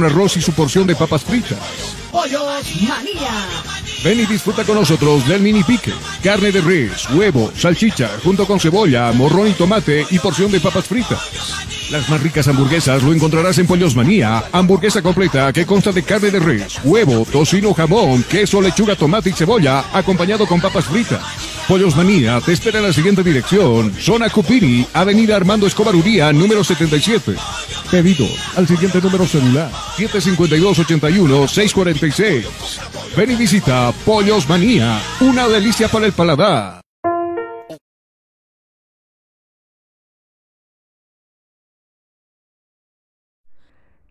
A: arroz y su porción de papas fritas.
H: Pollos María.
A: Ven y disfruta con nosotros del mini pique. Carne de res, huevo, salchicha, junto con cebolla, morrón y tomate y porción de papas fritas. Las más ricas hamburguesas lo encontrarás en Pollos Manía. Hamburguesa completa que consta de carne de res, huevo, tocino, jamón, queso, lechuga, tomate y cebolla, acompañado con papas fritas. Pollos Manía te espera en la siguiente dirección. Zona Cupiri, Avenida Armando Escobar Uría, número 77. Pedido al siguiente número celular. 752-81-646. Ven y visita Pollos Manía. Una delicia para el paladar.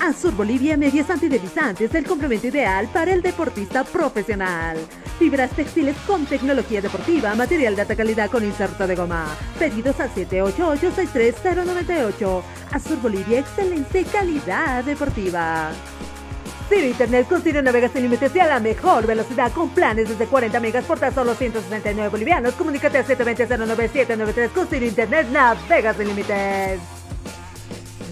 F: Azur Bolivia Medias Antideslizantes, el complemento ideal para el deportista profesional. Fibras textiles con tecnología deportiva, material de alta calidad con inserto de goma. Pedidos al 788-63098. Azur Bolivia, excelente calidad deportiva. Ciro Internet con Ciro navegas sin límites y a la mejor velocidad con planes desde 40 megas por tan solo 169 bolivianos. Comunícate al 720-09793 con Ciro Internet navegas sin límites.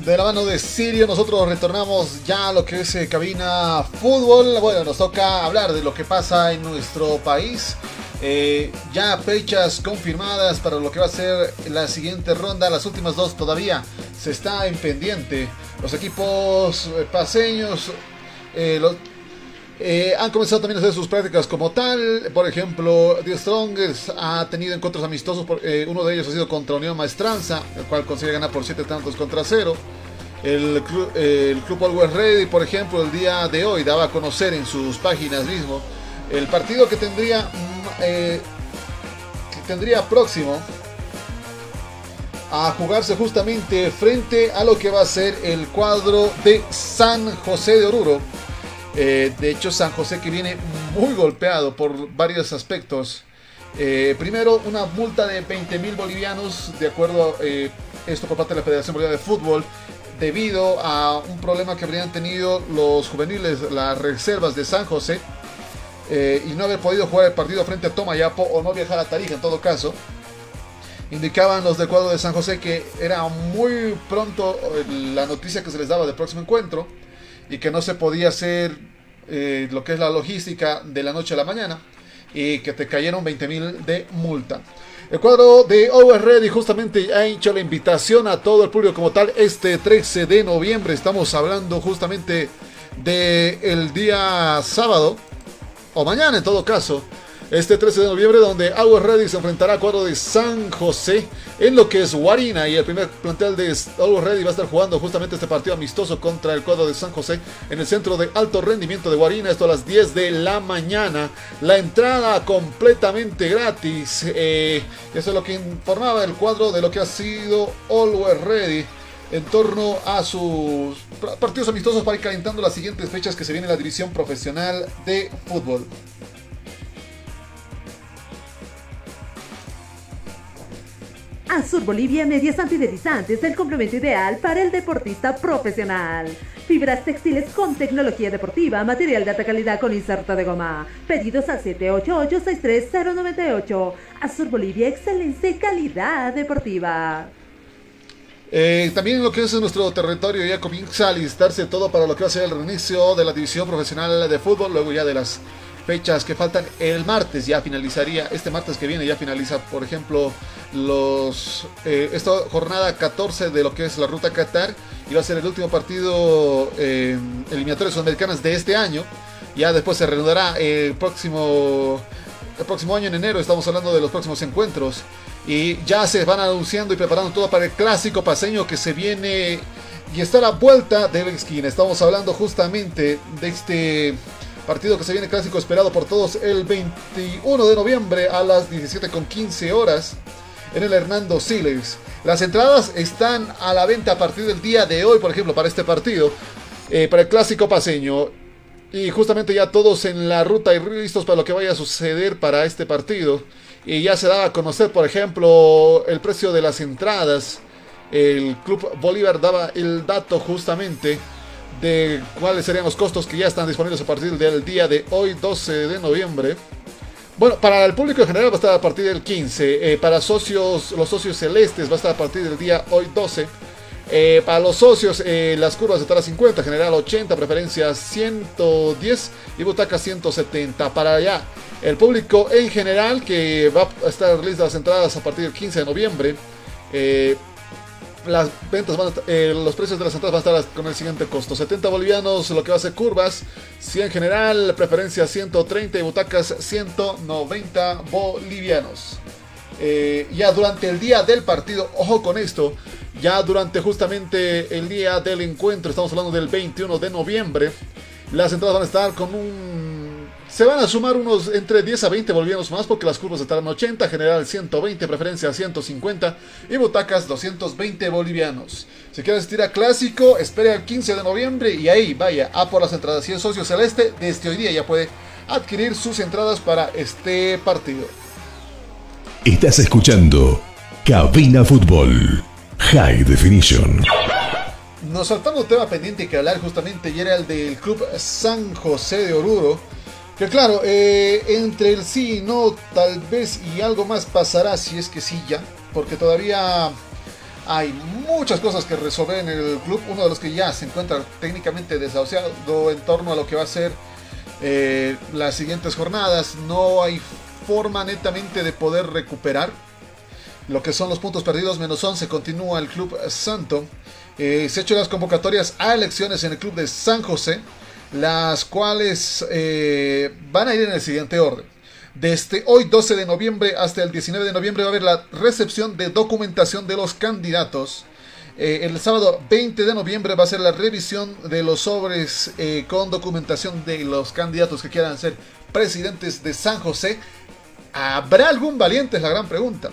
G: De la mano de Sirio, nosotros retornamos ya a lo que es eh, cabina fútbol. Bueno, nos toca hablar de lo que pasa en nuestro país. Eh, ya fechas confirmadas para lo que va a ser la siguiente ronda. Las últimas dos todavía se está en pendiente. Los equipos eh, paseños han comenzado también a hacer sus prácticas como tal. Por ejemplo, The Strongest ha tenido encuentros amistosos. uno de ellos ha sido contra Unión Maestranza, el cual consigue ganar por 7 tantos contra 0. El, clu- eh, el Club Always Ready, por ejemplo, el día de hoy daba a conocer en sus páginas mismo El partido que tendría, mm, eh, que tendría próximo a jugarse justamente frente a lo que va a ser el cuadro de San José de Oruro. Eh, de hecho, San José que viene muy golpeado por varios aspectos. Eh, primero, una multa de 20 mil bolivianos, de acuerdo eh, esto por parte de la Federación Boliviana de Fútbol, debido a un problema que habrían tenido los juveniles, las reservas de San José, y no haber podido jugar el partido frente a Tomayapo o no viajar a Tarija en todo caso. Indicaban los del cuadro de San José que era muy pronto la noticia que se les daba del próximo encuentro y que no se podía hacer eh, lo que es la logística de la noche a la mañana y que te cayeron 20 mil de multa. El cuadro de Over Ready justamente ha hecho la invitación a todo el público como tal este 13 de noviembre. Estamos hablando justamente del el día sábado o mañana en todo caso este 13 de noviembre, donde Agua Ready se enfrentará a cuadro de San José en lo que es Guarina. Y el primer plantel de Agua Ready va a estar jugando justamente este partido amistoso contra el cuadro de San José en el centro de alto rendimiento de Guarina. Esto a las 10 de la mañana. La entrada completamente gratis. Eh, eso es lo que informaba el cuadro de lo que ha sido Always Ready en torno a sus partidos amistosos para ir calentando las siguientes fechas que se viene en la división profesional de fútbol.
F: Azur Bolivia Medias Antideslizantes, el complemento ideal para el deportista profesional. Fibras textiles con tecnología deportiva, material de alta calidad con inserto de goma. Pedidos al 788-63098. Azur Bolivia, excelencia y calidad deportiva.
G: Eh, también lo que es nuestro territorio ya comienza a listarse todo para lo que va a ser el reinicio de la división profesional de fútbol, luego ya de las fechas que faltan. El martes ya finalizaría, este martes que viene ya finaliza, por ejemplo, los eh, esta jornada 14 de lo que es la ruta Qatar y va a ser el último partido eh, eliminatorias sudamericanas de este año. Ya después se reanudará el próximo el próximo año en enero. Estamos hablando de los próximos encuentros y ya se van anunciando y preparando todo para el clásico paseño que se viene y está a la vuelta de la esquina. Estamos hablando justamente de este Partido que se viene clásico esperado por todos el 21 de noviembre a las 17.15 horas en el Hernando Siles. Las entradas están a la venta a partir del día de hoy, por ejemplo, para este partido, eh, para el clásico paseño. Y justamente ya todos en la ruta y listos para lo que vaya a suceder para este partido. Y ya se da a conocer, por ejemplo, el precio de las entradas. El Club Bolívar daba el dato justamente de cuáles serían los costos que ya están disponibles a partir del día de hoy, 12 de noviembre. Bueno, para el público en general va a estar a partir del 15. Eh, para socios, los socios celestes va a estar a partir del día hoy 12. Eh, para los socios, eh, las curvas de a 50, general 80, preferencia 110 y butaca 170. Para allá, el público en general que va a estar listas las entradas a partir del 15 de noviembre las ventas van eh, los precios de las entradas van a estar con el siguiente costo. 70 bolivianos lo que va a ser curvas, 100 general, preferencia 130 y butacas 190 bolivianos. Eh, ya durante el día del partido, ojo con esto, ya durante justamente el día del encuentro, estamos hablando del 21 de noviembre, las entradas van a estar con un se van a sumar unos entre 10 a 20 bolivianos más porque las curvas estarán 80, general 120, preferencia 150 y butacas 220 bolivianos. Si quiere asistir a Clásico, espere al 15 de noviembre y ahí vaya a por las entradas. Si es socio celeste, desde hoy día ya puede adquirir sus entradas para este partido.
D: Estás escuchando Cabina Fútbol High Definition.
G: Nos saltamos un tema pendiente que hablar justamente y era el del Club San José de Oruro que claro, eh, entre el sí y no, tal vez y algo más pasará si es que sí ya, porque todavía hay muchas cosas que resolver en el club. Uno de los que ya se encuentra técnicamente desahuciado en torno a lo que va a ser eh, las siguientes jornadas. No hay forma netamente de poder recuperar lo que son los puntos perdidos menos 11. Continúa el club Santo. Eh, se han hecho las convocatorias a elecciones en el club de San José las cuales eh, van a ir en el siguiente orden. Desde hoy 12 de noviembre hasta el 19 de noviembre va a haber la recepción de documentación de los candidatos Eh, el sábado 20 de noviembre va a ser la revisión de los sobres eh, con documentación de los candidatos que quieran ser presidentes de San José. ¿Habrá algún valiente? Es la gran pregunta.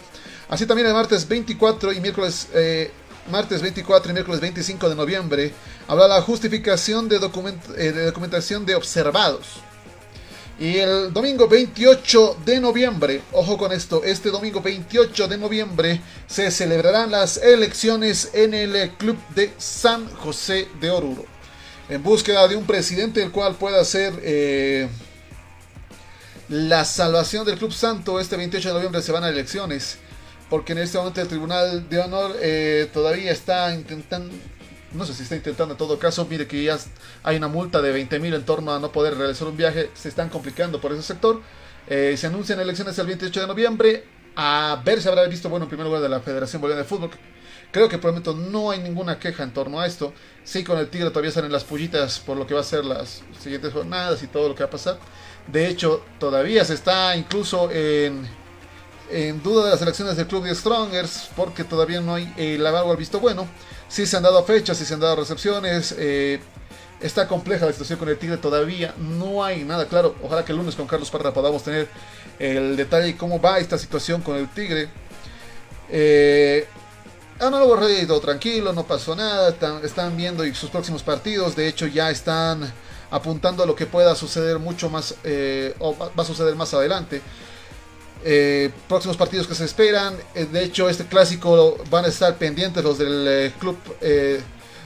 G: Así también el martes 24 y miércoles, martes 24 y miércoles 25 de noviembre habrá la justificación de, de documentación de observados. Y el domingo 28 de noviembre, ojo con esto, este domingo 28 de noviembre se celebrarán las elecciones en el club de San José de Oruro. En búsqueda de un presidente el cual pueda ser eh, la salvación del Club Santo, este 28 de noviembre se van a elecciones. Porque en este momento el Tribunal de Honor eh, todavía está intentando no sé si está intentando en todo caso, mire que ya hay una multa de 20 mil en torno a no poder realizar un viaje, se están complicando por ese sector. Eh, se anuncian elecciones el 28 de noviembre, a ver si habrá visto bueno en primer lugar de la Federación Boliviana de Fútbol. Creo que por el momento no hay ninguna queja en torno a esto. Sí, con el Tigre todavía salen las pullitas por lo que va a ser las siguientes jornadas y todo lo que va a pasar. De hecho, todavía se está incluso en, en duda de las elecciones del club de Strongers porque todavía no hay el lavado al visto bueno. Si se han dado fechas, si se han dado recepciones. Eh, está compleja la situación con el Tigre todavía. No hay nada claro. Ojalá que el lunes con Carlos Parra podamos tener el detalle de cómo va esta situación con el Tigre. Eh, Análogo Rey todo tranquilo, no pasó nada. Están, viendo sus próximos partidos. De hecho, ya están apuntando a lo que pueda suceder mucho más eh, o va a suceder más adelante. Eh, próximos partidos que se esperan. Eh, de hecho, este clásico van a estar pendientes los del eh, club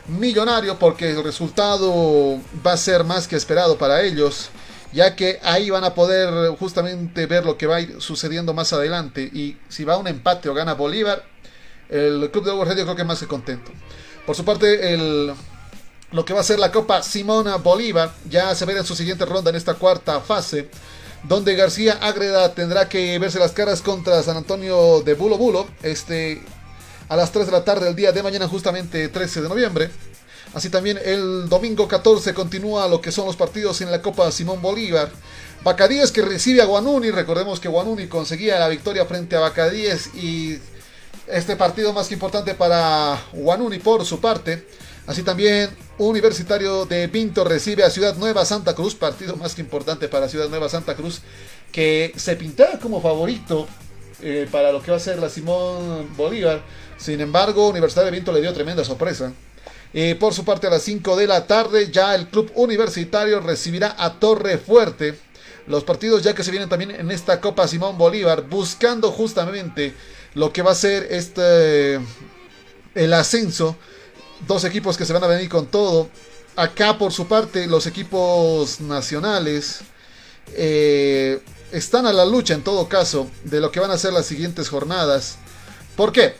G: millonario porque el resultado va a ser más que esperado para ellos. Ya que ahí van a poder justamente ver lo que va a ir sucediendo más adelante. Y si va a un empate o gana Bolívar, el club de Hugo creo que más que contento. Por su parte, el, lo que va a ser la Copa Simona Bolívar ya se ve en su siguiente ronda en esta cuarta fase donde García Ágreda tendrá que verse las caras contra San Antonio de Bulo Bulo, este, a las 3 de la tarde del día de mañana, justamente 13 de noviembre. Así también el domingo 14 continúa lo que son los partidos en la Copa Simón Bolívar. Bacadíes que recibe a Guanuni, recordemos que Guanuni conseguía la victoria frente a Bacadíes y este partido más que importante para Guanuni por su parte. Así también Universitario de Pinto recibe a Ciudad Nueva Santa Cruz, partido más que importante para Ciudad Nueva Santa Cruz, que se pintaba como favorito eh, para lo que va a ser la Simón Bolívar. Sin embargo, Universitario de Pinto le dio tremenda sorpresa. Eh, por su parte, a las 5 de la tarde, ya el club universitario recibirá a Torre Fuerte. Los partidos ya que se vienen también en esta Copa Simón Bolívar, buscando justamente lo que va a ser este el ascenso dos equipos que se van a venir con todo. Acá por su parte los equipos nacionales eh, están a la lucha en todo caso de lo que van a ser las siguientes jornadas. ¿Por qué?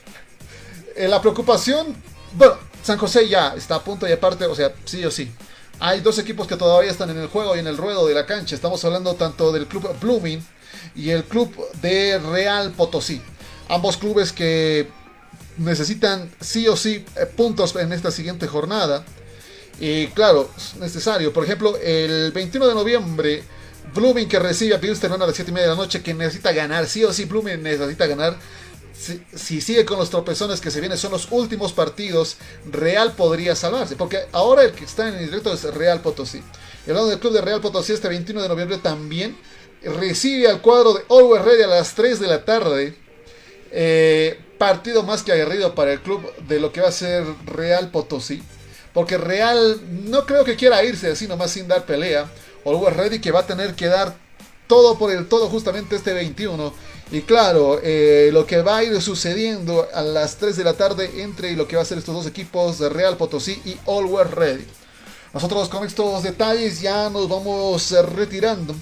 G: Eh, la preocupación, bueno, San José ya está a punto y aparte, o sea, sí o sí. Hay dos equipos que todavía están en el juego y en el ruedo de la cancha. Estamos hablando tanto del club Blooming y el club de Real Potosí. Ambos clubes que necesitan sí o sí eh, puntos en esta siguiente jornada. Y claro, es necesario. Por ejemplo, el 21 de noviembre, Blooming que recibe a Pilsen a las 7 y media de la noche, que necesita ganar. Sí o sí, Blooming necesita ganar. Si, sigue con los tropezones que se vienen, son los últimos partidos. Real podría salvarse. Porque ahora el que está en el directo es Real Potosí. Y hablando del club de Real Potosí, este 21 de noviembre también recibe al cuadro de Always Ready a las 3 de la tarde. Eh, partido más que aguerrido para el club de lo que va a ser Real Potosí. Porque Real no creo que quiera irse así nomás sin dar pelea. Always Ready que va a tener que dar todo por el todo justamente este 21. Y claro, eh, lo que va a ir sucediendo a las 3 de la tarde entre lo que va a ser estos dos equipos de Real Potosí y Always Ready. Nosotros con estos detalles ya nos vamos retirando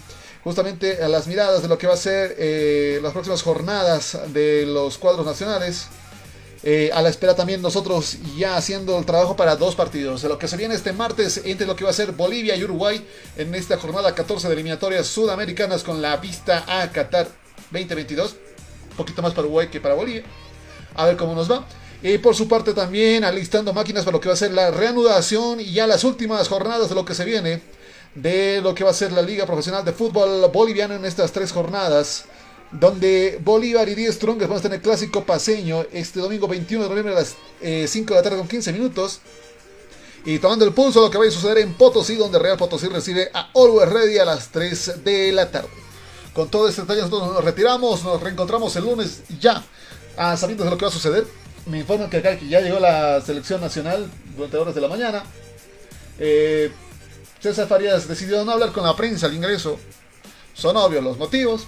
G: justamente a las miradas de lo que va a ser eh, las próximas jornadas de los cuadros nacionales. Eh, a la espera también nosotros ya haciendo el trabajo para dos partidos. De lo que se viene este martes entre lo que va a ser Bolivia y Uruguay en esta jornada 14 de eliminatorias sudamericanas con la vista a Qatar 2022. Un poquito más para Uruguay que para Bolivia. A ver cómo nos va. Y por su parte también alistando máquinas para lo que va a ser la reanudación y ya las últimas jornadas de lo que se viene de lo que va a ser la Liga Profesional de Fútbol Boliviano en estas tres jornadas. donde Bolívar y 10 Strongest van a tener clásico paseño este domingo 21 de noviembre a las 5 eh, de la tarde con 15 minutos. Y tomando el pulso lo que va a suceder en Potosí, donde Real Potosí recibe a Always Ready a las 3 de la tarde. Con todo este detalle nosotros nos retiramos, nos reencontramos el lunes ya, a sabiendo de lo que va a suceder. Me informan que acá ya llegó la selección nacional durante horas de la mañana. Eh, César Farías decidió no hablar con la prensa al ingreso. Son obvios los motivos.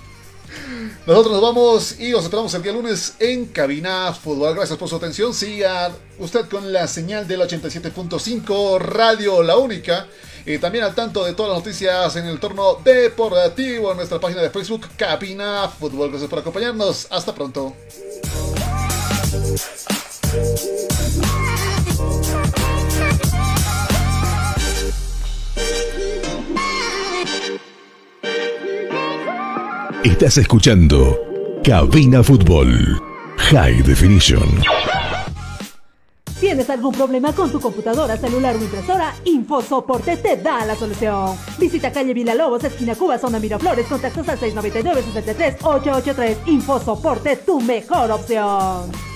G: Nosotros nos vamos y os esperamos el día lunes en Cabina Fútbol. Gracias por su atención. Siga usted con la señal del 87.5 Radio La Única. Y también al tanto de todas las noticias en el torno deportivo en nuestra página de Facebook Cabina Fútbol. Gracias por acompañarnos. Hasta pronto.
D: Estás escuchando Cabina Fútbol High Definition.
F: ¿Tienes algún problema con tu computadora, celular o impresora? InfoSoporte te da la solución. Visita calle Lobos, esquina Cuba, zona Miraflores, contactos al 699-63-883. InfoSoporte, tu mejor opción.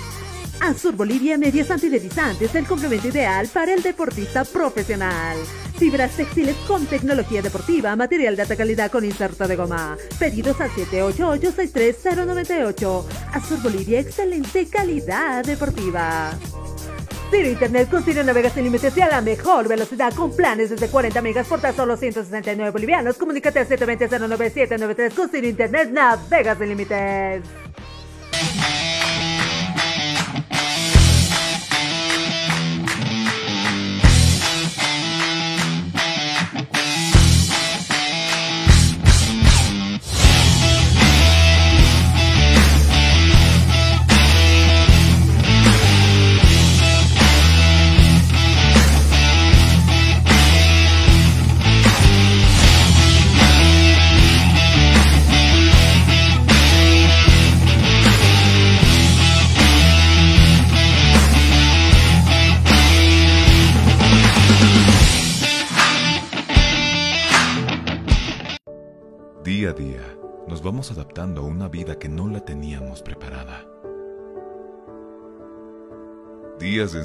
F: Azur Bolivia Medias Antideslizantes, el complemento ideal para el deportista profesional. Fibras textiles con tecnología deportiva, material de alta calidad con inserto de goma. Pedidos al 788-63098. Azur Bolivia, excelente calidad deportiva. Ciro Internet con Ciro Navega sin límites y a la mejor velocidad con planes desde 40 megas por tan solo 169 bolivianos. Comunícate al 720-09793 con Ciro Internet Navega sin límites.